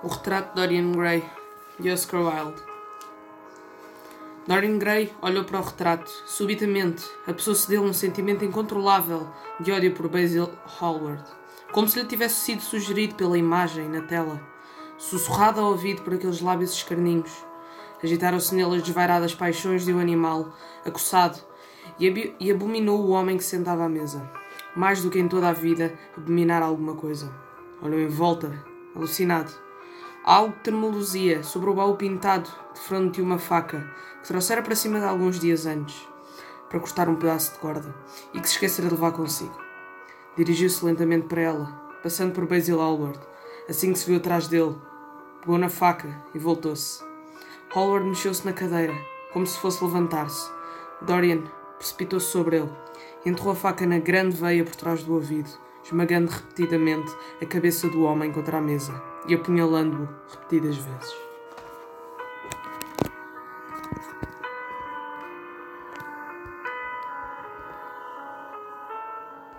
O retrato de Dorian Gray, de Oscar Wilde. Dorian Gray olhou para o retrato. Subitamente, apossou-se dele um sentimento incontrolável de ódio por Basil Hallward, como se lhe tivesse sido sugerido pela imagem na tela, sussurrado ao ouvido por aqueles lábios escarninhos. Agitaram-se nele as desvairadas paixões de um animal, acossado, e, e abominou o homem que sentava à mesa. Mais do que em toda a vida, abominar alguma coisa. Olhou em volta, alucinado. Algo tremuluzia sobre o baú pintado de fronte de uma faca que trouxera para cima de alguns dias antes, para cortar um pedaço de corda, e que se esquecera de levar consigo. Dirigiu-se lentamente para ela, passando por Basil Hallward, assim que se viu atrás dele. Pegou na faca e voltou-se. Hallward mexeu-se na cadeira, como se fosse levantar-se. Dorian precipitou-se sobre ele e enterrou a faca na grande veia por trás do ouvido, esmagando repetidamente a cabeça do homem contra a mesa e apunhalando-o repetidas vezes.